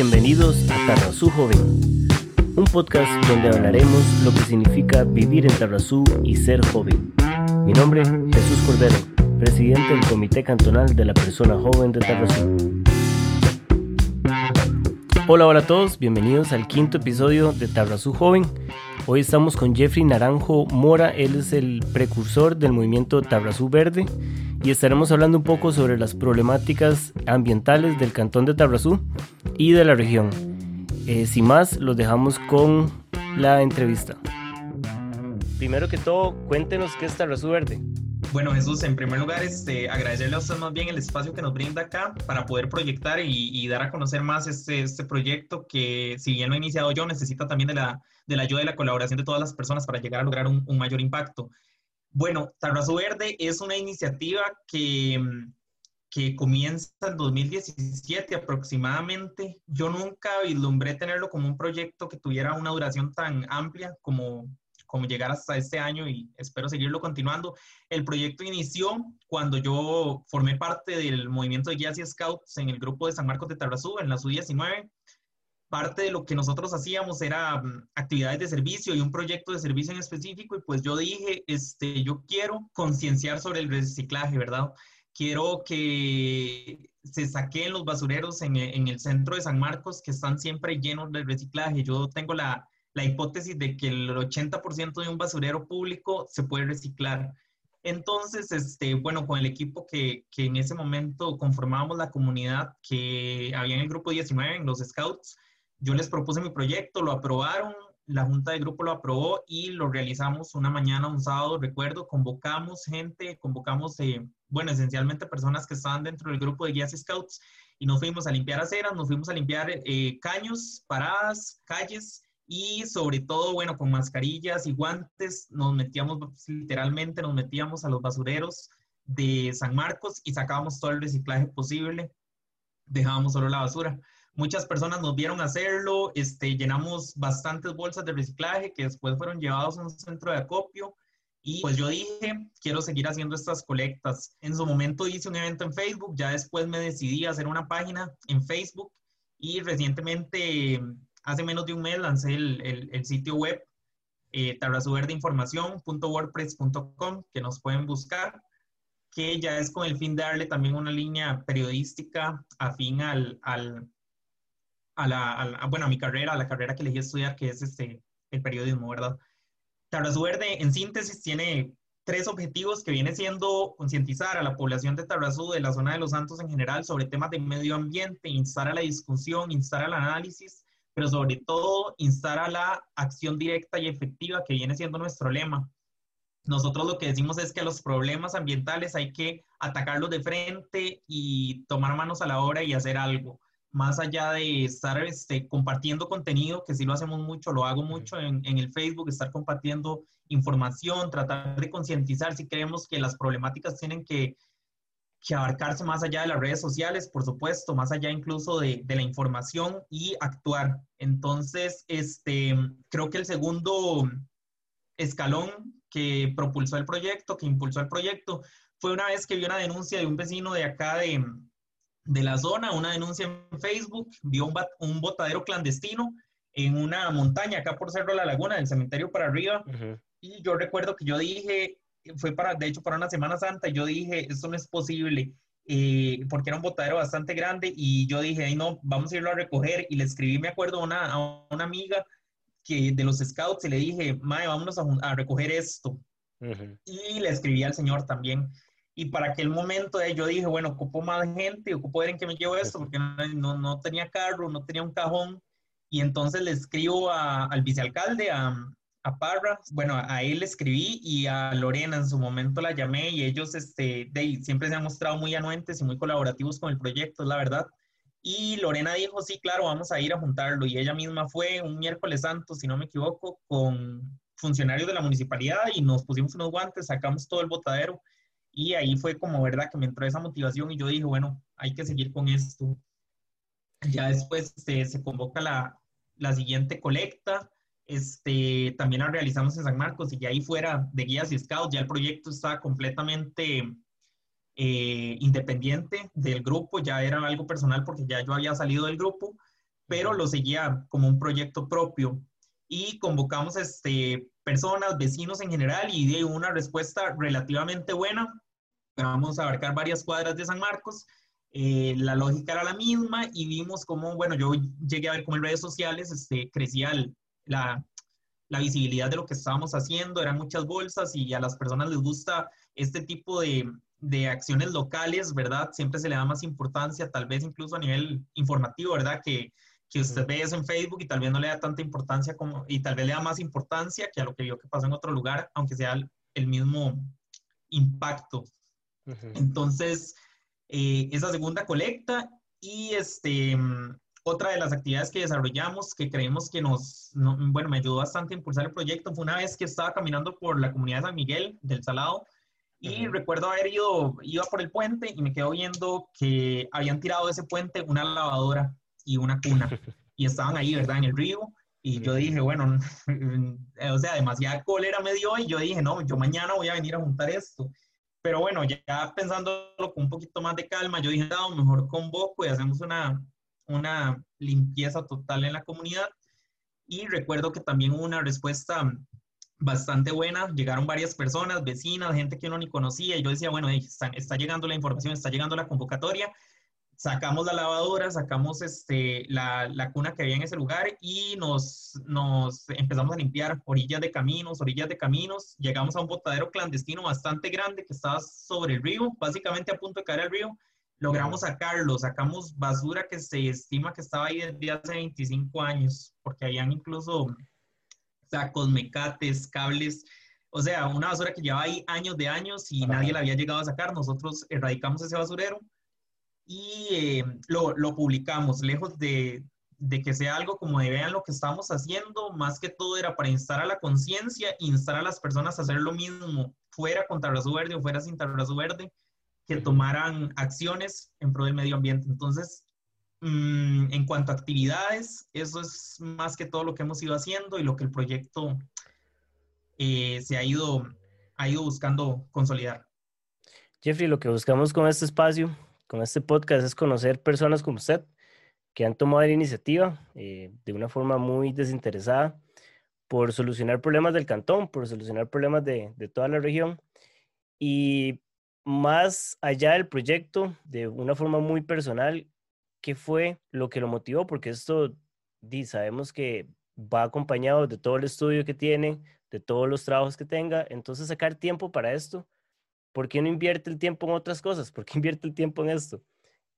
Bienvenidos a Tarrazú Joven, un podcast donde hablaremos lo que significa vivir en Tarrazú y ser joven. Mi nombre es Jesús Cordero, presidente del Comité Cantonal de la Persona Joven de Tarrazú. Hola, hola a todos, bienvenidos al quinto episodio de Tarrazú Joven. Hoy estamos con Jeffrey Naranjo Mora, él es el precursor del movimiento Tarrazú Verde y estaremos hablando un poco sobre las problemáticas ambientales del cantón de Tarrazú y de la región. Eh, sin más, los dejamos con la entrevista. Primero que todo, cuéntenos qué es Tarrazú Verde. Bueno, Jesús, en primer lugar, este, agradecerle a usted más bien el espacio que nos brinda acá para poder proyectar y, dar a conocer más este, este proyecto que, si bien lo he iniciado yo, necesita también de la, de la ayuda y la colaboración de todas las personas para llegar a lograr un, mayor impacto. Bueno, Tarrazo Verde es una iniciativa que, que comienza en 2017 aproximadamente. Yo nunca vislumbré tenerlo como un proyecto que tuviera una duración tan amplia como, como llegar hasta este año y espero seguirlo continuando. El proyecto inició cuando yo formé parte del movimiento de guías y scouts en el grupo de San Marcos de Tarrazú, en la SU-19. Parte de lo que nosotros hacíamos era mm, actividades de servicio y un proyecto de servicio en específico y pues yo dije, este, yo quiero concienciar sobre el reciclaje, ¿verdad? Quiero que se saquen los basureros en, en el centro de San Marcos que están siempre llenos de reciclaje. Yo tengo la, la hipótesis de que el 80% de un basurero público se puede reciclar. Entonces, este, bueno, con el equipo que, que, en ese momento conformábamos la comunidad que había en el grupo 19, en los Scouts, yo les propuse mi proyecto, lo aprobaron, la junta de grupo lo aprobó y lo realizamos una mañana, un sábado, recuerdo, convocamos gente, convocamos, eh, bueno, esencialmente personas que estaban dentro del grupo de guías Scouts y nos fuimos a limpiar aceras, nos fuimos a limpiar eh, caños, paradas, calles, y sobre todo, bueno, con mascarillas y guantes nos metíamos, literalmente nos metíamos a los basureros de San Marcos y sacábamos todo el reciclaje posible, dejábamos solo la basura. Muchas personas nos vieron hacerlo, este, llenamos bastantes bolsas de reciclaje que después fueron llevados a un centro de acopio y pues yo dije, quiero seguir haciendo estas colectas. En su momento hice un evento en Facebook, ya después me decidí a hacer una página en Facebook y recientemente hace menos de un mes lancé el, sitio web eh, que nos pueden buscar, que ya es con el fin de darle también una línea periodística afín al, a, la, bueno, a mi carrera, a la carrera que elegí estudiar, que es este, el periodismo, ¿verdad? Tarrazú Verde, en síntesis, tiene tres objetivos que viene siendo concientizar a la población de Tarrazú, de la zona de Los Santos en general, sobre temas de medio ambiente, instar a la discusión, instar al análisis pero sobre todo instar a la acción directa y efectiva que viene siendo nuestro lema. Nosotros lo que decimos es que a los problemas ambientales hay que atacarlos de frente y tomar manos a la obra y hacer algo. Más allá de estar este, compartiendo contenido, que sí lo hacemos mucho, lo hago mucho en, en el Facebook, estar compartiendo información, tratar de concientizar si creemos que las problemáticas tienen que que abarcarse más allá de las redes sociales, por supuesto, más allá incluso de, de, la información y actuar. Entonces, este, creo que el segundo escalón que propulsó el proyecto, que impulsó el proyecto, fue una vez que vi una denuncia de un vecino de acá de, de la zona, una denuncia en Facebook, vio un, un, botadero clandestino en una montaña acá por Cerro de la Laguna, del cementerio para arriba. Y yo recuerdo que yo dije, fue para, de hecho, para una Semana Santa, y yo dije, esto no es posible, eh, porque era un botadero bastante grande, y yo dije, ay no, vamos a irlo a recoger, y le escribí, me acuerdo, a una, a una amiga que de los scouts, y le dije, mae, vámonos a, a recoger esto. Y le escribí al señor también. Y para aquel momento eh, yo dije, bueno, ocupo más gente, ocupo ver en qué me llevo esto, porque no, no, tenía carro, no tenía un cajón. Y entonces le escribo al vicealcalde, a, a Parra, bueno, a él le escribí y a Lorena en su momento la llamé y ellos este, de, siempre se han mostrado muy anuentes y muy colaborativos con el proyecto, es la verdad. Y Lorena dijo, sí, claro, vamos a ir a juntarlo. Y ella misma fue un miércoles santo, si no me equivoco, con funcionarios de la municipalidad y nos pusimos unos guantes, sacamos todo el botadero y ahí fue como, ¿verdad? Que me entró esa motivación y yo dije, bueno, hay que seguir con esto. Ya después este, se convoca la, la siguiente colecta este, también la realizamos en San Marcos y ya ahí fuera de guías y scouts, ya el proyecto estaba completamente eh, independiente del grupo, ya era algo personal porque ya yo había salido del grupo pero lo seguía como un proyecto propio. Y convocamos este, personas, vecinos en general, y di una respuesta relativamente buena. Vamos a abarcar varias cuadras de San Marcos. Eh, la lógica era la misma y vimos cómo, bueno, yo llegué a ver cómo en redes sociales este, crecía la, la visibilidad de lo que estábamos haciendo, eran muchas bolsas y a las personas les gusta este tipo de, de acciones locales, ¿verdad? Siempre se le da más importancia, tal vez incluso a nivel informativo, ¿verdad? Que, que usted ve eso en Facebook y tal vez no le da tanta importancia como, y tal vez le da más importancia que a lo que vio que pasó en otro lugar, aunque sea el, mismo impacto. Entonces, eh, esa segunda colecta y este, otra de las actividades que desarrollamos que creemos que nos, bueno, me ayudó bastante a impulsar el proyecto fue una vez que estaba caminando por la comunidad de San Miguel del Salado y recuerdo haber ido, iba por el puente y me quedo viendo que habían tirado de ese puente una lavadora y una cuna y estaban ahí, ¿verdad? En el río. Y yo dije, bueno, o sea, demasiada cólera me dio y yo dije, no, yo mañana voy a venir a juntar esto. Pero bueno, ya pensándolo con un poquito más de calma, yo dije, no, mejor convoco y hacemos una, una limpieza total en la comunidad. Y recuerdo que también hubo una respuesta bastante buena. Llegaron varias personas, vecinas, gente que uno ni conocía. Y yo decía, bueno, está, está llegando la información, está llegando la convocatoria. Sacamos la lavadora, sacamos este, la, la, cuna que había en ese lugar y nos, nos empezamos a limpiar orillas de caminos, orillas de caminos. Llegamos a un botadero clandestino bastante grande que estaba sobre el río, básicamente a punto de caer al río logramos sacarlo, sacamos basura que se estima que estaba ahí desde hace 25 años, porque habían incluso sacos, mecates, cables, o sea, una basura que llevaba ahí años de años y nadie la había llegado a sacar. Nosotros erradicamos ese basurero y eh, lo, lo, publicamos, lejos de, de, que sea algo como de vean lo que estamos haciendo, más que todo era para instar a la conciencia, instar a las personas a hacer lo mismo, fuera con Tarrazo Verde o fuera sin Tarrazo Verde, que tomaran acciones en pro del medio ambiente. Entonces, mm, en cuanto a actividades, eso es más que todo lo que hemos ido haciendo y lo que el proyecto eh, se ha ido, ha ido buscando consolidar. Jeffrey, lo que buscamos con este espacio, con este podcast, es conocer personas como usted que han tomado la iniciativa eh, de una forma muy desinteresada por solucionar problemas del cantón, por solucionar problemas de, de toda la región. Y más allá del proyecto, de una forma muy personal, ¿qué fue lo que lo motivó? Porque esto, sabemos que va acompañado de todo el estudio que tiene, de todos los trabajos que tenga, entonces sacar tiempo para esto, ¿por qué no invierte el tiempo en otras cosas? ¿Por qué invierte el tiempo en esto?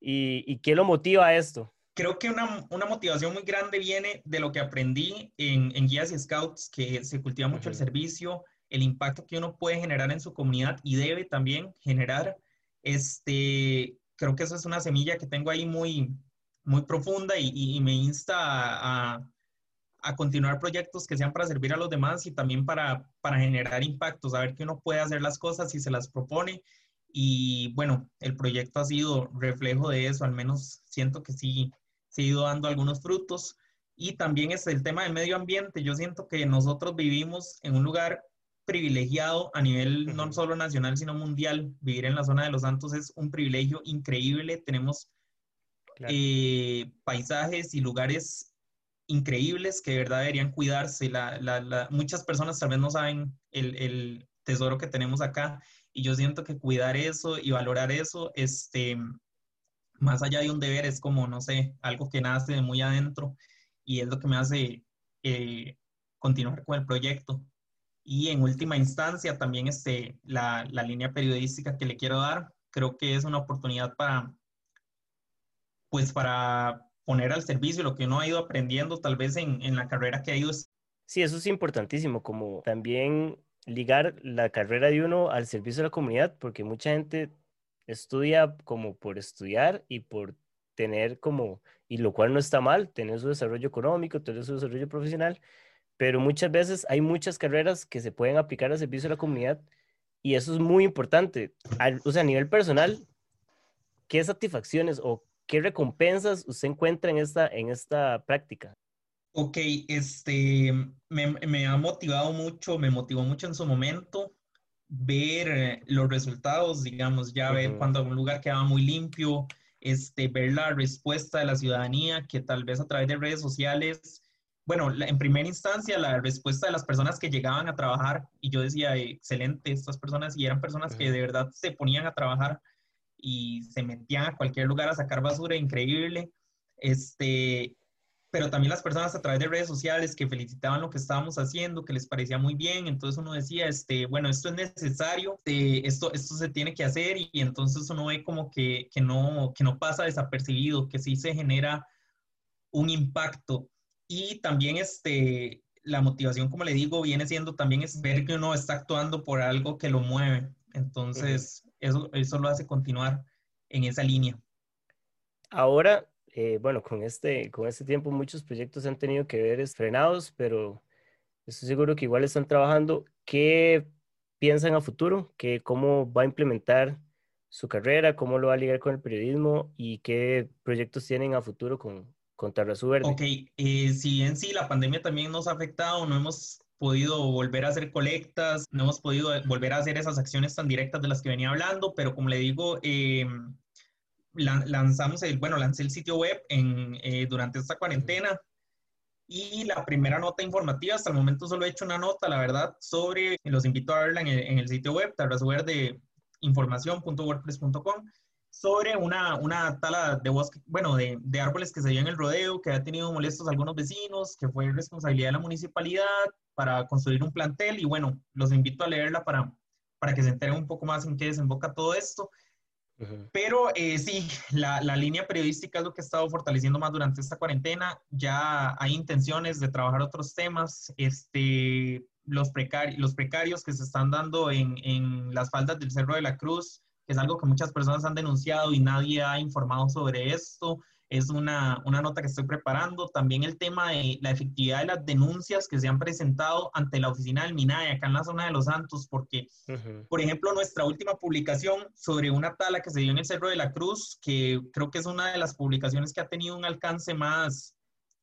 ¿Y, qué lo motiva a esto? Creo que una, motivación muy grande viene de lo que aprendí en, guías y scouts, que se cultiva mucho el servicio, el impacto que uno puede generar en su comunidad y debe también generar. Este, creo que eso es una semilla que tengo ahí muy, muy profunda y, me insta a, a, continuar proyectos que sean para servir a los demás y también para, para generar impactos, saber que uno puede hacer las cosas y se las propone. Y bueno, el proyecto ha sido reflejo de eso, al menos siento que sí, se ha ido dando algunos frutos. Y también es el tema del medio ambiente. Yo siento que nosotros vivimos en un lugar privilegiado a nivel no solo nacional, sino mundial. Vivir en la zona de Los Santos es un privilegio increíble. Tenemos eh, paisajes y lugares increíbles que de verdad deberían cuidarse. muchas personas tal vez no saben el, tesoro que tenemos acá y yo siento que cuidar eso y valorar eso, este, más allá de un deber, es como, no sé, algo que nace de muy adentro y es lo que me hace eh, continuar con el proyecto. Y en última instancia, también este, la, la, línea periodística que le quiero dar, creo que es una oportunidad para, pues para poner al servicio lo que uno ha ido aprendiendo tal vez en, en la carrera que ha ido. Sí, eso es importantísimo, como también ligar la carrera de uno al servicio de la comunidad, porque mucha gente estudia como por estudiar y por tener como, y lo cual no está mal, tener su desarrollo económico, tener su desarrollo profesional, pero muchas veces hay muchas carreras que se pueden aplicar al servicio de la comunidad y eso es muy importante. o sea, a nivel personal, ¿qué satisfacciones o qué recompensas usted encuentra en esta, en esta práctica? Ok, este, me, me ha motivado mucho, me motivó mucho en su momento ver los resultados, digamos, ya ver cuando un lugar quedaba muy limpio, este, ver la respuesta de la ciudadanía, que tal vez a través de redes sociales, bueno, en primera instancia la respuesta de las personas que llegaban a trabajar, y yo decía, excelente, estas personas, y eran personas que de verdad se ponían a trabajar y se metían a cualquier lugar a sacar basura, increíble. Este, pero también las personas a través de redes sociales que felicitaban lo que estábamos haciendo, que les parecía muy bien, entonces uno decía, este, bueno, esto es necesario, eh, esto, esto se tiene que hacer y entonces uno ve como que, que, no, que no pasa desapercibido, que sí se genera un impacto. Y también este, la motivación, como le digo, viene siendo también es ver que uno está actuando por algo que lo mueve. Entonces, eso, eso lo hace continuar en esa línea. Ahora, eh, bueno, con este, con este tiempo muchos proyectos han tenido que ver frenados, pero estoy seguro que igual están trabajando. ¿Qué piensan a futuro? ¿Qué, ¿Cómo va a implementar su carrera? ¿Cómo lo va a ligar con el periodismo? ¿Y qué proyectos tienen a futuro con, con Tarrazú Verde? Ok, eh, si en sí la pandemia también nos ha afectado, no hemos podido volver a hacer colectas, no hemos podido volver a hacer esas acciones tan directas de las que venía hablando, pero como le digo, eh, lanzamos el, bueno, lancé el sitio web en, eh, durante esta cuarentena y la primera nota informativa, hasta el momento solo he hecho una nota, la verdad, sobre, los invito a verla en el, en el sitio web, información.wordpress.com sobre una, una tala de bosque, bueno, de, de, árboles que se dio en el rodeo, que ha tenido molestos algunos vecinos, que fue responsabilidad de la municipalidad para construir un plantel y bueno, los invito a leerla para, para que se enteren un poco más en qué desemboca todo esto. Pero eh, sí, la, la, línea periodística es lo que he estado fortaleciendo más durante esta cuarentena. Ya hay intenciones de trabajar otros temas. Este, los, precari los precarios que se están dando en, en las faldas del Cerro de la Cruz, que es algo que muchas personas han denunciado y nadie ha informado sobre esto. Es una, una, nota que estoy preparando. También el tema de la efectividad de las denuncias que se han presentado ante la oficina del MINAE acá en la zona de Los Santos, porque, por ejemplo, nuestra última publicación sobre una tala que se dio en el Cerro de la Cruz, que creo que es una de las publicaciones que ha tenido un alcance más,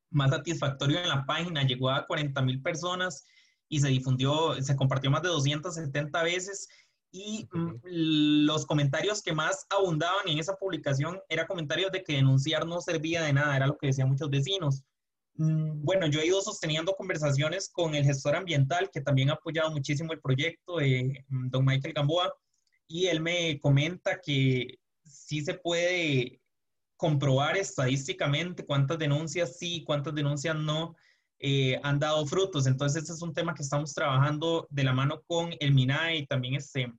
más satisfactorio en la página, llegó a 40 mil personas y se difundió, se compartió más de 270 veces y los comentarios que más abundaban en esa publicación eran comentarios de que denunciar no servía de nada, era lo que decían muchos vecinos. Mm, bueno, yo he ido sosteniendo conversaciones con el gestor ambiental, que también ha apoyado muchísimo el proyecto, mm, don Michael Gamboa, y él me comenta que sí se puede comprobar estadísticamente cuántas denuncias sí, cuántas denuncias no eh, han dado frutos. Entonces, este es un tema que estamos trabajando de la mano con el MINAE y también este,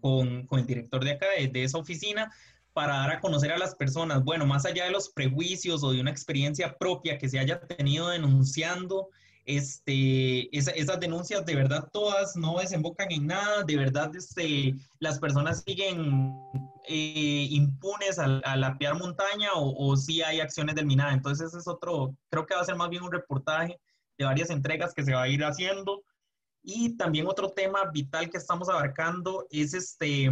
con, con el director de acá, de, de, esa oficina, para dar a conocer a las personas, bueno, más allá de los prejuicios o de una experiencia propia que se haya tenido denunciando, este, esas denuncias de verdad todas no desembocan en nada, de verdad este, las personas siguen eh, impunes al, a lapear montaña o, o si hay acciones del MINADA. Entonces ese es otro, creo que va a ser más bien un reportaje de varias entregas que se va a ir haciendo. Y también otro tema vital que estamos abarcando es este,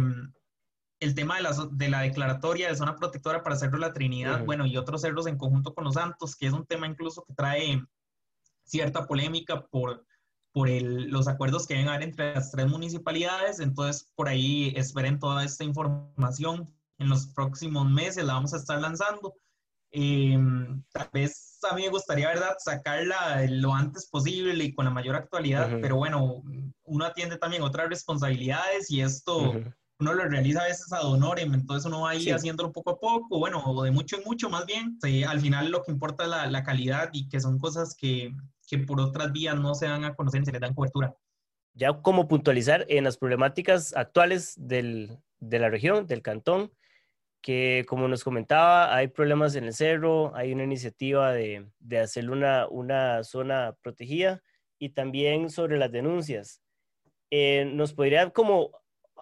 el tema de la, de la declaratoria de zona protectora para Cerro La Trinidad, bueno, y otros cerros en conjunto con los Santos, que es un tema incluso que trae cierta polémica por, por el, los acuerdos que deben haber entre las tres municipalidades. Entonces, por ahí esperen toda esta información. En los próximos meses la vamos a estar lanzando. Em, tal vez a mí me gustaría, ¿verdad?, sacarla lo antes posible y con la mayor actualidad, pero bueno, uno atiende también otras responsabilidades y esto uno lo realiza a veces a honorem, entonces uno va ahí haciéndolo poco a poco, bueno, o de mucho en mucho más bien. al final lo que importa es la, la calidad y que son cosas que, que por otras vías no se dan a conocer y se les dan cobertura. Ya como puntualizar en las problemáticas actuales del, de la región, del cantón, que como nos comentaba, hay problemas en el cerro, hay una iniciativa de, de hacer una, una zona protegida y también sobre las denuncias. Eh, ¿Nos podría como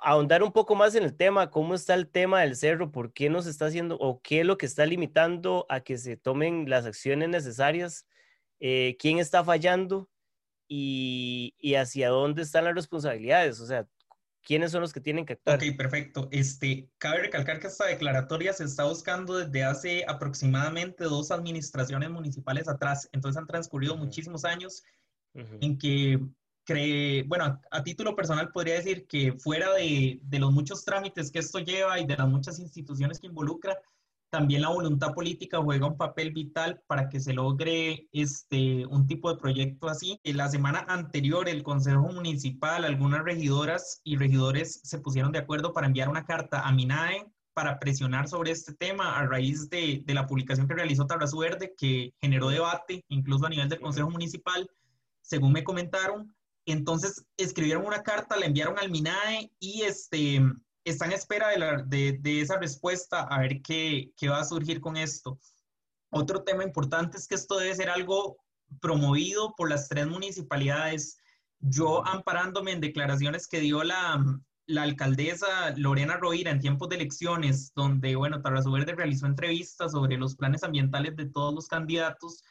ahondar un poco más en el tema, cómo está el tema del cerro, por qué nos está haciendo o qué es lo que está limitando a que se tomen las acciones necesarias eh, quién está fallando y, y, hacia dónde están las responsabilidades, o sea, quiénes son los que tienen que actuar. Ok, perfecto. Este, cabe recalcar que esta declaratoria se está buscando desde hace aproximadamente dos administraciones municipales atrás, entonces han transcurrido muchísimos años en que cree, bueno, a, título personal podría decir que fuera de, de, los muchos trámites que esto lleva y de las muchas instituciones que involucra, también la voluntad política juega un papel vital para que se logre este, un tipo de proyecto así. En la semana anterior, el Consejo Municipal, algunas regidoras y regidores se pusieron de acuerdo para enviar una carta a MINAE para presionar sobre este tema a raíz de, de la publicación que realizó Tabrazú Verde, que generó debate incluso a nivel del Consejo Municipal, según me comentaron. Entonces escribieron una carta, la enviaron al MINAE y este, está en espera de, esa respuesta a ver qué, va a surgir con esto. Otro tema importante es que esto debe ser algo promovido por las tres municipalidades. Yo amparándome en declaraciones que dio la, alcaldesa Lorena Roira en tiempos de elecciones, donde, bueno, Tarrazo Verde realizó entrevistas sobre los planes ambientales de todos los candidatos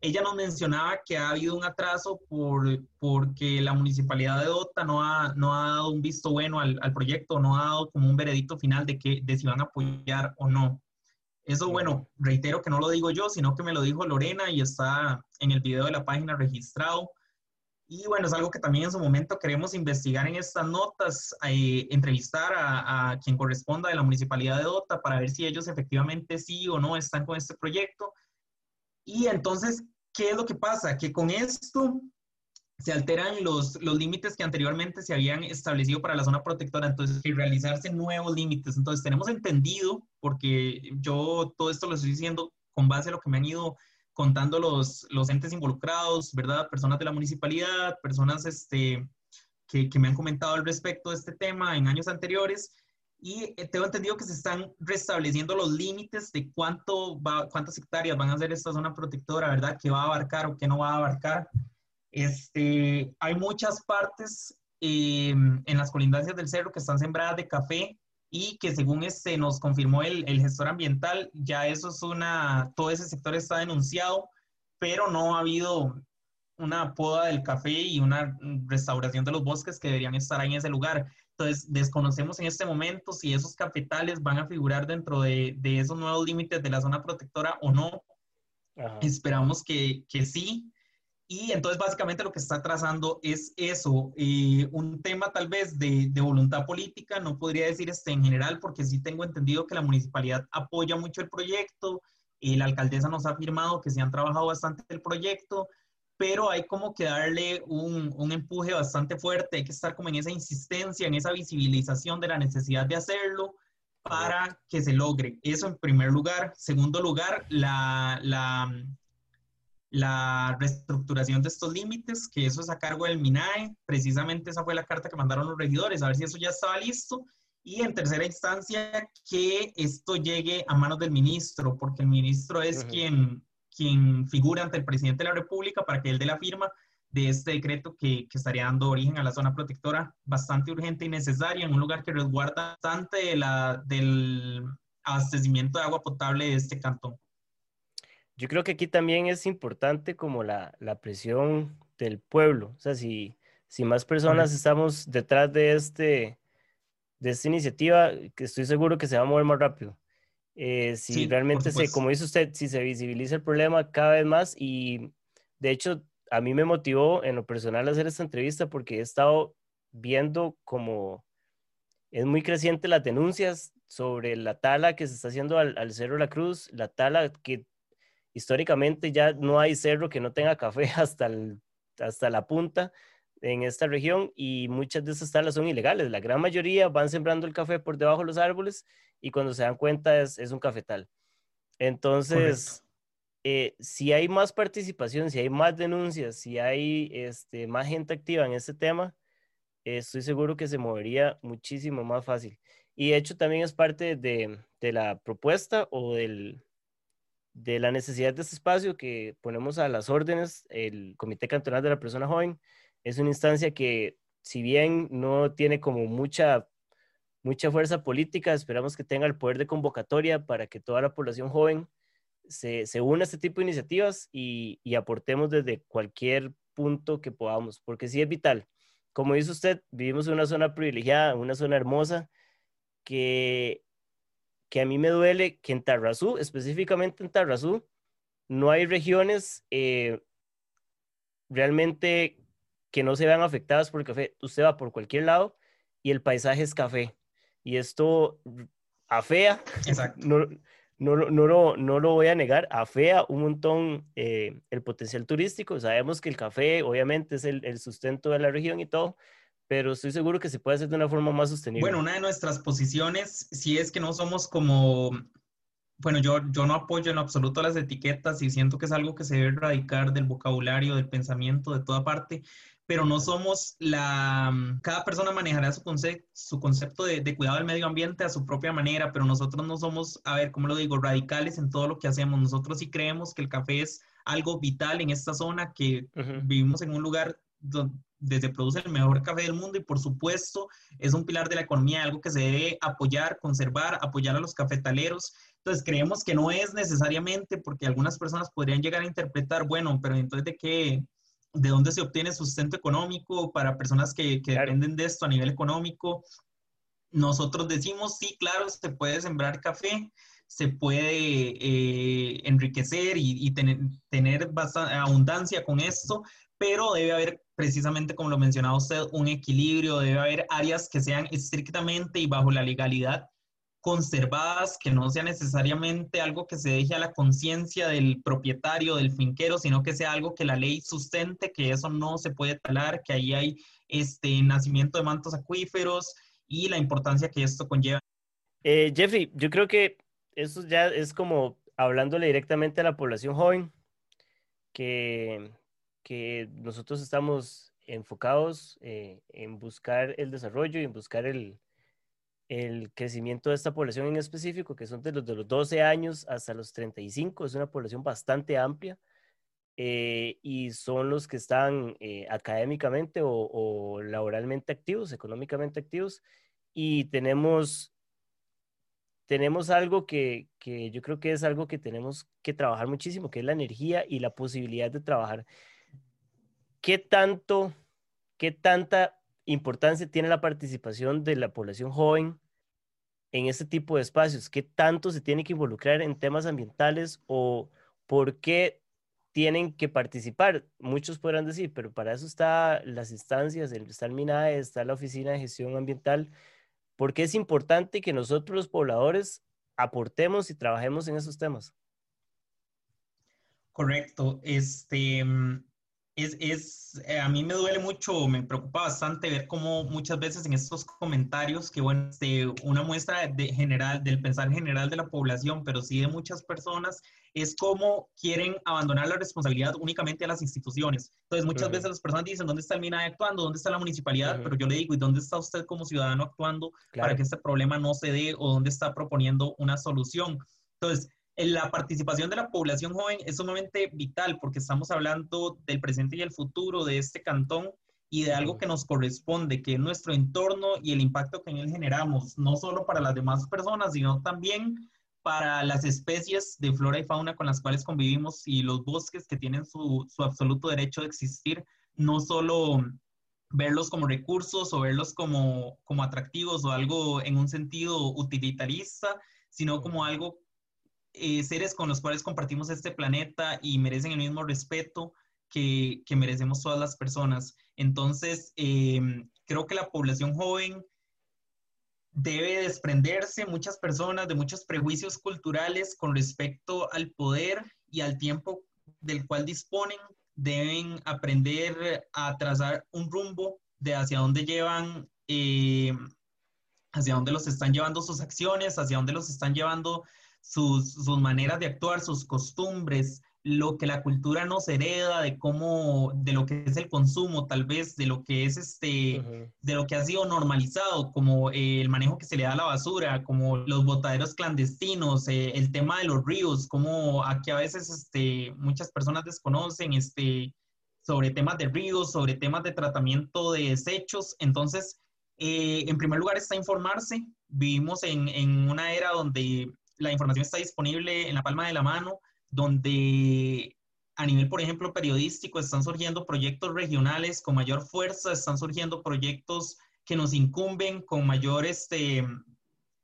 ella nos mencionaba que ha habido un atraso por, porque la municipalidad de Dota no ha, no ha dado un visto bueno al, al, proyecto, no ha dado como un veredicto final de, que, de si van a apoyar o no. Eso, bueno, reitero que no lo digo yo, sino que me lo dijo Lorena y está en el video de la página registrado. Y bueno, es algo que también en su momento queremos investigar en estas notas, eh, entrevistar a, a, quien corresponda de la municipalidad de Dota para ver si ellos efectivamente sí o no están con este proyecto y entonces, ¿qué es lo que pasa? Que con esto se alteran los, los límites que anteriormente se habían establecido para la zona protectora, entonces que realizarse nuevos límites. Entonces tenemos entendido, porque yo todo esto lo estoy diciendo con base a lo que me han ido contando los, los entes involucrados, ¿verdad? Personas de la municipalidad, personas este, que, que me han comentado al respecto de este tema en años anteriores y eh, tengo entendido que se están restableciendo los límites de cuánto va, cuántas hectáreas van a ser esta zona protectora, ¿verdad? ¿Qué va a abarcar o qué no va a abarcar? Este, hay muchas partes em, en las colindancias del cerro que están sembradas de café y que según este nos confirmó el, el, gestor ambiental, ya eso es una, todo ese sector está denunciado, pero no ha habido una poda del café y una restauración de los bosques que deberían estar ahí en ese lugar. Entonces, desconocemos en este momento si esos capitales van a figurar dentro de, de esos nuevos límites de la zona protectora o no. Esperamos que, que, sí. Y entonces, básicamente lo que está trazando es eso, eh, un tema tal vez de, de, voluntad política, no podría decir este en general, porque sí tengo entendido que la municipalidad apoya mucho el proyecto, y la alcaldesa nos ha afirmado que se han trabajado bastante el proyecto, pero hay como que darle un, un, empuje bastante fuerte, hay que estar como en esa insistencia, en esa visibilización de la necesidad de hacerlo para que se logre. Eso en primer lugar. Segundo lugar, la, la, la reestructuración de estos límites, que eso es a cargo del MINAE. Precisamente esa fue la carta que mandaron los regidores, a ver si eso ya estaba listo. Y en tercera instancia, que esto llegue a manos del ministro, porque el ministro es quien quien figura ante el presidente de la República para que él dé la firma de este decreto que, que, estaría dando origen a la zona protectora bastante urgente y necesaria en un lugar que resguarda bastante de la, del abastecimiento de agua potable de este cantón. Yo creo que aquí también es importante como la, la presión del pueblo, o sea, si, si más personas estamos detrás de, este, de esta iniciativa, que estoy seguro que se va a mover más rápido. Eh, si realmente se, como dice usted, si se visibiliza el problema cada vez más y de hecho a mí me motivó en lo personal hacer esta entrevista porque he estado viendo como es muy creciente las denuncias sobre la tala que se está haciendo al, al Cerro La Cruz, la tala que históricamente ya no hay cerro que no tenga café hasta, el, hasta la punta en esta región y muchas de esas talas son ilegales. La gran mayoría van sembrando el café por debajo de los árboles y cuando se dan cuenta es, es un cafetal. Entonces, eh, si hay más participación, si hay más denuncias, si hay este, más gente activa en este tema, estoy seguro que se movería muchísimo más fácil. Y de hecho también es parte de, de la propuesta o del, de la necesidad de este espacio que ponemos a las órdenes el Comité Cantonal de la Persona Joven es una instancia que, si bien no tiene como mucha, mucha fuerza política, esperamos que tenga el poder de convocatoria para que toda la población joven se, se una a este tipo de iniciativas y, aportemos desde cualquier punto que podamos, porque sí es vital. Como dice usted, vivimos en una zona privilegiada, una zona hermosa, que, que a mí me duele que en Tarrazú, específicamente en Tarrazú, no hay regiones eh, realmente que no se vean afectadas por el café. Usted va por cualquier lado y el paisaje es café. Y esto afea no, no, lo, no lo voy a negar, afea un montón eh, el potencial turístico. Sabemos que el café obviamente es el, el, sustento de la región y todo, pero estoy seguro que se puede hacer de una forma más sostenible. Bueno, una de nuestras posiciones, si es que no somos como, bueno, yo, yo no apoyo en absoluto las etiquetas y siento que es algo que se debe erradicar del vocabulario, del pensamiento, de toda parte, pero no somos la... Cada persona manejará su, concepto, su concepto de, de, cuidado del medio ambiente a su propia manera, pero nosotros no somos, a ver, ¿cómo lo digo?, radicales en todo lo que hacemos. Nosotros sí creemos que el café es algo vital en esta zona, que vivimos en un lugar donde se produce el mejor café del mundo y por supuesto es un pilar de la economía, algo que se debe apoyar, conservar, apoyar a los cafetaleros. Entonces creemos que no es necesariamente porque algunas personas podrían llegar a interpretar, bueno, pero entonces de qué, de dónde se obtiene sustento económico para personas que, que dependen de esto a nivel económico. Nosotros decimos, sí, claro, se puede sembrar café, se puede eh, enriquecer y, y tener, tener bastante abundancia con esto, pero debe haber precisamente, como lo mencionaba usted, un equilibrio, debe haber áreas que sean estrictamente y bajo la legalidad conservadas, que no sea necesariamente algo que se deje a la conciencia del propietario, del finquero, sino que sea algo que la ley sustente, que eso no se puede talar, que ahí hay este nacimiento de mantos acuíferos y la importancia que esto conlleva. Eh, Jeffrey, yo creo que eso ya es como hablándole directamente a la población joven, que, que nosotros estamos enfocados eh, en buscar el desarrollo y en buscar el, el crecimiento de esta población en específico, que son de los, de los 12 años hasta los 35, es una población bastante amplia eh, y son los que están eh, académicamente o, o, laboralmente activos, económicamente activos, y tenemos, tenemos algo que, que yo creo que es algo que tenemos que trabajar muchísimo, que es la energía y la posibilidad de trabajar. ¿Qué tanto, qué tanta importancia tiene la participación de la población joven en este tipo de espacios? ¿Qué tanto se tiene que involucrar en temas ambientales o por qué tienen que participar? Muchos podrán decir, pero para eso están las instancias, está el MINAE, está la Oficina de Gestión Ambiental, porque es importante que nosotros los pobladores aportemos y trabajemos en esos temas. Correcto. Este, mm, es, es eh, a mí me duele mucho, me preocupa bastante ver cómo muchas veces en estos comentarios, que bueno, de una muestra de general, del pensar general de la población, pero sí de muchas personas, es cómo quieren abandonar la responsabilidad únicamente a las instituciones. Entonces, muchas veces las personas dicen, ¿dónde está el MINA actuando? ¿Dónde está la municipalidad? Pero yo le digo, ¿y dónde está usted como ciudadano actuando para que este problema no se dé o dónde está proponiendo una solución? Entonces, la participación de la población joven es sumamente vital porque estamos hablando del presente y el futuro de este cantón y de algo que nos corresponde, que es nuestro entorno y el impacto que en él generamos, no solo para las demás personas, sino también para las especies de flora y fauna con las cuales convivimos y los bosques que tienen su, su absoluto derecho de existir, no solo verlos como recursos o verlos como, como atractivos o algo en un sentido utilitarista, sino como algo eh, seres con los cuales compartimos este planeta y merecen el mismo respeto que, que merecemos todas las personas. Entonces, em, creo que la población joven debe desprenderse muchas personas de muchos prejuicios culturales con respecto al poder y al tiempo del cual disponen. Deben aprender a trazar un rumbo de hacia dónde llevan, eh, hacia dónde los están llevando sus acciones, hacia dónde los están llevando sus, sus, maneras de actuar, sus costumbres, lo que la cultura nos hereda, de cómo, de lo que es el consumo, tal vez, de lo que es este, uh -huh. de lo que ha sido normalizado, como eh, el manejo que se le da a la basura, como los botaderos clandestinos, eh, el tema de los ríos, como aquí a veces este, muchas personas desconocen este, sobre temas de ríos, sobre temas de tratamiento de desechos. Entonces, eh, en primer lugar está informarse. Vivimos en, en una era donde la información está disponible en la palma de la mano, donde a nivel, por ejemplo, periodístico, están surgiendo proyectos regionales con mayor fuerza, están surgiendo proyectos que nos incumben con mayor este,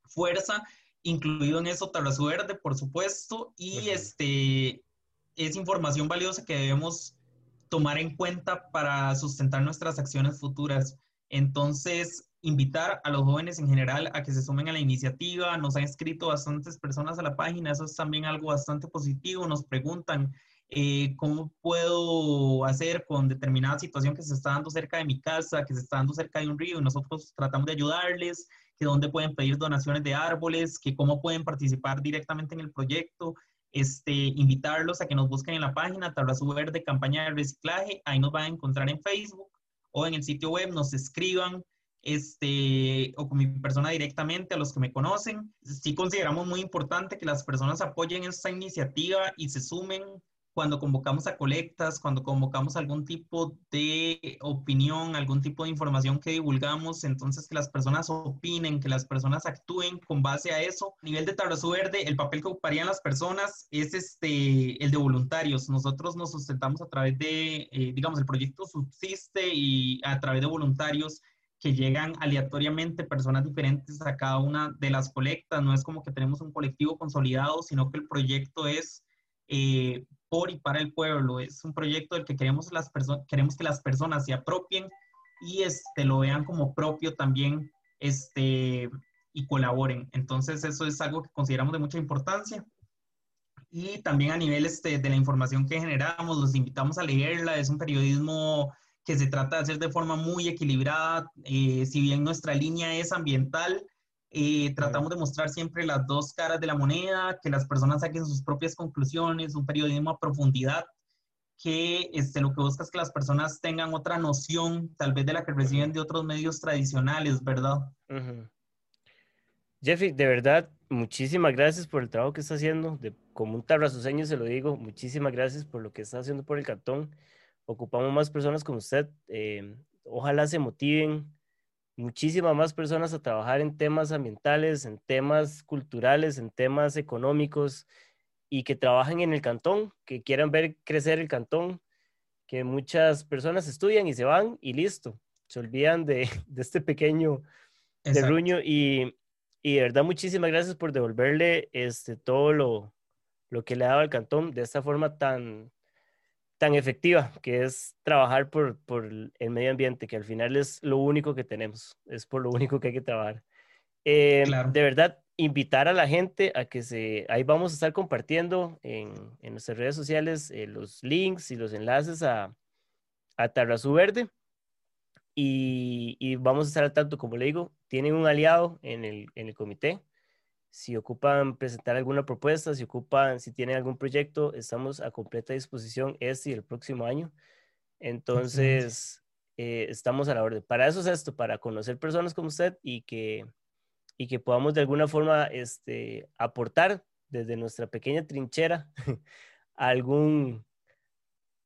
fuerza, incluido en eso Tarrazú Verde, por supuesto, y este, es información valiosa que debemos tomar en cuenta para sustentar nuestras acciones futuras. Entonces, invitar a los jóvenes en general a que se sumen a la iniciativa. Nos han escrito bastantes personas a la página, eso es también algo bastante positivo. Nos preguntan eh, cómo puedo hacer con determinada situación que se está dando cerca de mi casa, que se está dando cerca de un río, y nosotros tratamos de ayudarles, que dónde pueden pedir donaciones de árboles, que cómo pueden participar directamente en el proyecto. Este, invitarlos a que nos busquen en la página Tarrazú Verde Campaña de Reciclaje, ahí nos van a encontrar en Facebook o en el sitio web, nos escriban, este, o con mi persona directamente, a los que me conocen. Sí consideramos muy importante que las personas apoyen esta iniciativa y se sumen cuando convocamos a colectas, cuando convocamos algún tipo de opinión, algún tipo de información que divulgamos, entonces que las personas opinen, que las personas actúen con base a eso. A nivel de Tarrazú Verde, el papel que ocuparían las personas es este, el de voluntarios. Nosotros nos sustentamos a través de, eh, digamos, el proyecto subsiste y a través de voluntarios que llegan aleatoriamente personas diferentes a cada una de las colectas. No es como que tenemos un colectivo consolidado, sino que el proyecto es eh, por y para el pueblo. Es un proyecto del que queremos, las queremos que las personas se apropien y este, lo vean como propio también este, y colaboren. Entonces eso es algo que consideramos de mucha importancia. Y también a nivel este, de la información que generamos, los invitamos a leerla. Es un periodismo que se trata de hacer de forma muy equilibrada. Eh, si bien nuestra línea es ambiental, eh, tratamos de mostrar siempre las dos caras de la moneda, que las personas saquen sus propias conclusiones, un periodismo a profundidad, que este, lo que busca es que las personas tengan otra noción, tal vez de la que reciben de otros medios tradicionales, ¿verdad? Jeffrey, de verdad, muchísimas gracias por el trabajo que está haciendo. De, como un tarrazuseño se lo digo, muchísimas gracias por lo que está haciendo por el cartón ocupamos más personas como usted. Eh, ojalá se motiven muchísimas más personas a trabajar en temas ambientales, en temas culturales, en temas económicos y que trabajen en el cantón, que quieran ver crecer el cantón, que muchas personas estudian y se van y listo, se olvidan de, este pequeño terruño y, y de verdad muchísimas gracias por devolverle este, todo lo, lo que le ha dado al cantón de esta forma tan, tan efectiva, que es trabajar por, por, el medio ambiente, que al final es lo único que tenemos, es por lo único que hay que trabajar. Eh, de verdad, invitar a la gente a que se, ahí vamos a estar compartiendo en, en nuestras redes sociales eh, los links y los enlaces a, a Tarrazú Verde. Y, y, vamos a estar al tanto, como le digo, tienen un aliado en el, en el comité si ocupan presentar alguna propuesta, si ocupan, si tienen algún proyecto, estamos a completa disposición este y el próximo año. Entonces, eh, estamos a la orden. Para eso es esto, para conocer personas como usted y que, y que podamos de alguna forma este, aportar desde nuestra pequeña trinchera algún,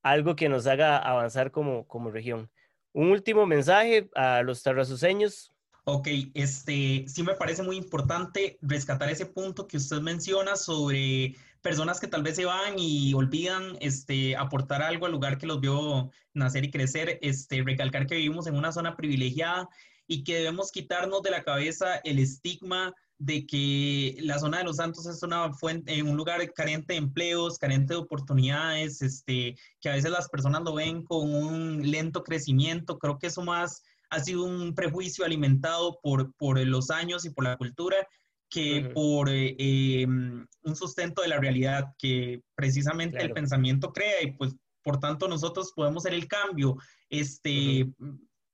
algo que nos haga avanzar como, como región. Un último mensaje a los tarrasuseños Ok, este, sí me parece muy importante rescatar ese punto que usted menciona sobre personas que tal vez se van y olvidan este, aportar algo al lugar que los vio nacer y crecer, este, recalcar que vivimos en una zona privilegiada y que debemos quitarnos de la cabeza el estigma de que la zona de los Santos es una fuente, un lugar carente de empleos, carente de oportunidades, este, que a veces las personas lo ven con un lento crecimiento. Creo que eso más ha sido un prejuicio alimentado por, por los años y por la cultura que por eh, em, un sustento de la realidad que precisamente el pensamiento crea y pues por tanto nosotros podemos hacer el cambio, este,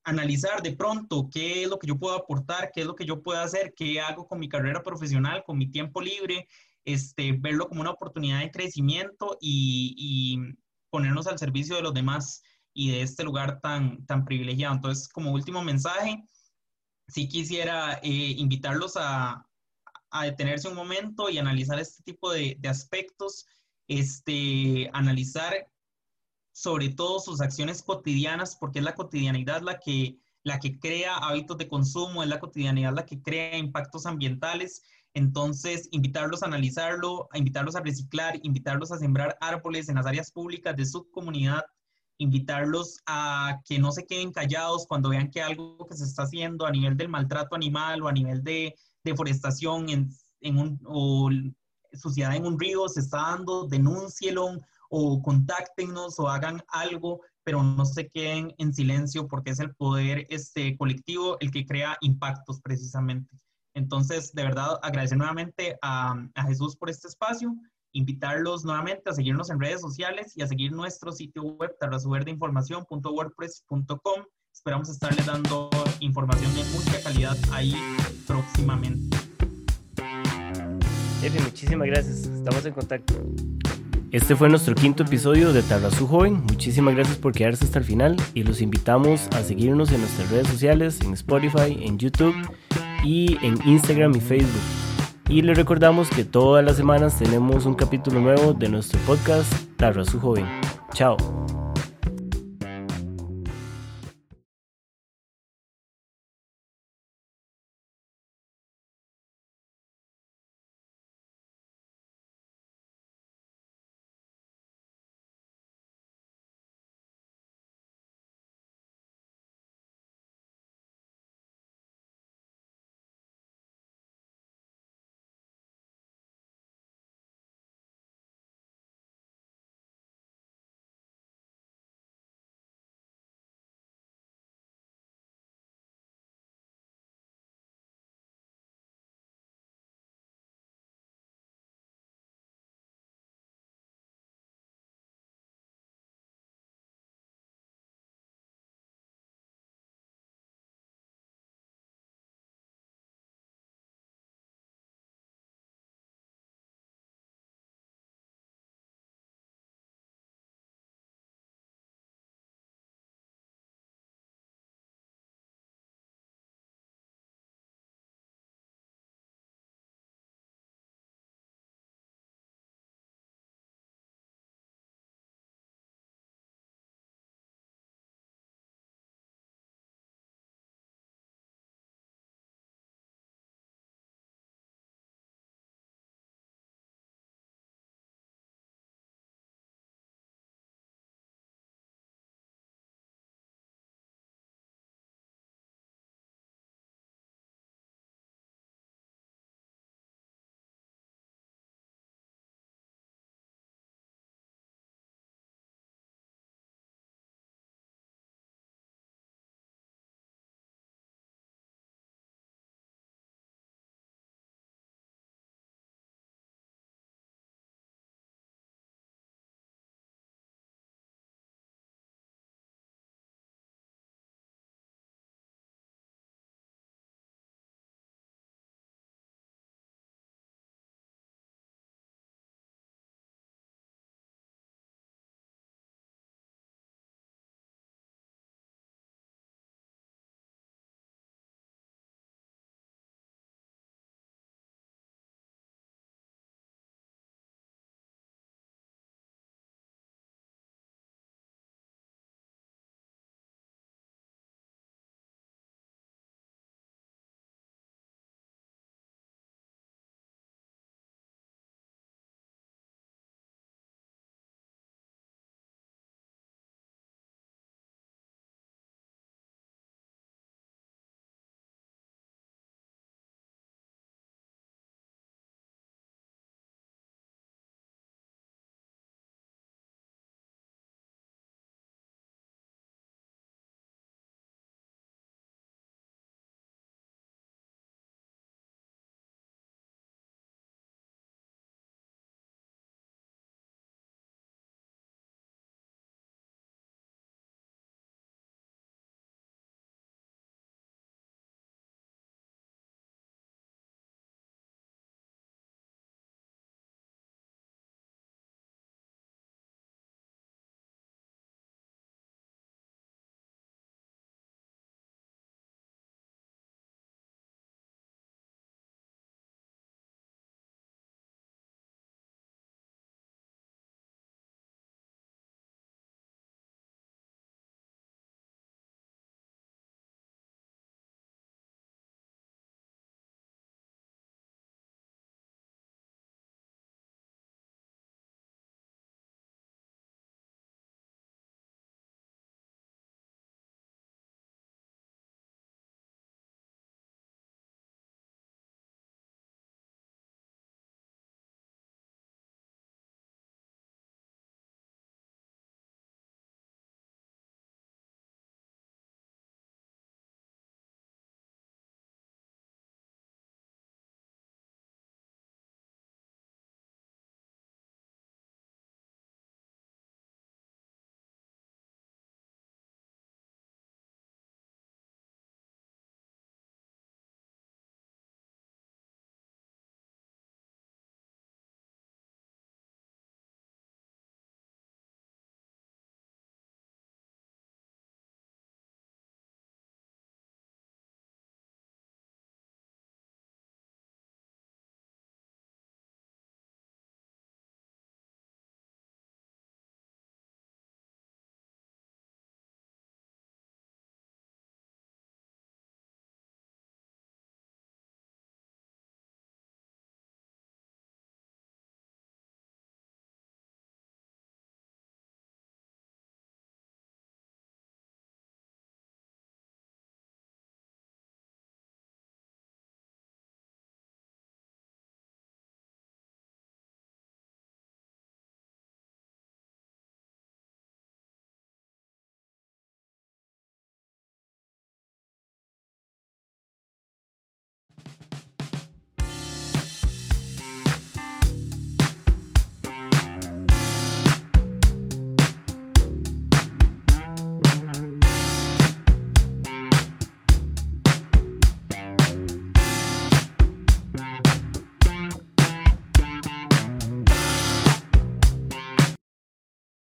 analizar de pronto qué es lo que yo puedo aportar, qué es lo que yo puedo hacer, qué hago con mi carrera profesional, con mi tiempo libre, este, verlo como una oportunidad de crecimiento y, y ponernos al servicio de los demás y de este lugar tan, tan privilegiado. Entonces, como último mensaje, sí quisiera eh, invitarlos a, a, detenerse un momento y analizar este tipo de, de aspectos, este, analizar sobre todo sus acciones cotidianas, porque es la cotidianidad la que, la que crea hábitos de consumo, es la cotidianidad la que crea impactos ambientales. Entonces, invitarlos a analizarlo, a invitarlos a reciclar, invitarlos a sembrar árboles en las áreas públicas de su comunidad, invitarlos a que no se queden callados cuando vean que algo que se está haciendo a nivel del maltrato animal o a nivel de deforestación en, en un, o suciedad en un río se está dando, denúncielo o contáctenos o hagan algo pero no se queden en silencio porque es el poder este, colectivo el que crea impactos precisamente. Entonces, de verdad, agradecer nuevamente a, a Jesús por este espacio, invitarlos nuevamente a seguirnos en redes sociales y a seguir nuestro sitio web terrasuverdeinformación.wordpress.com. Esperamos estarles dando información de mucha calidad ahí próximamente. Jefe, muchísimas gracias. Estamos en contacto. Este fue nuestro quinto episodio de Tarrazú Joven. Muchísimas gracias por quedarse hasta el final y los invitamos a seguirnos en nuestras redes sociales, en Spotify, en YouTube y en Instagram y Facebook. Y les recordamos que todas las semanas tenemos un capítulo nuevo de nuestro podcast Tarrazú Joven. Chao.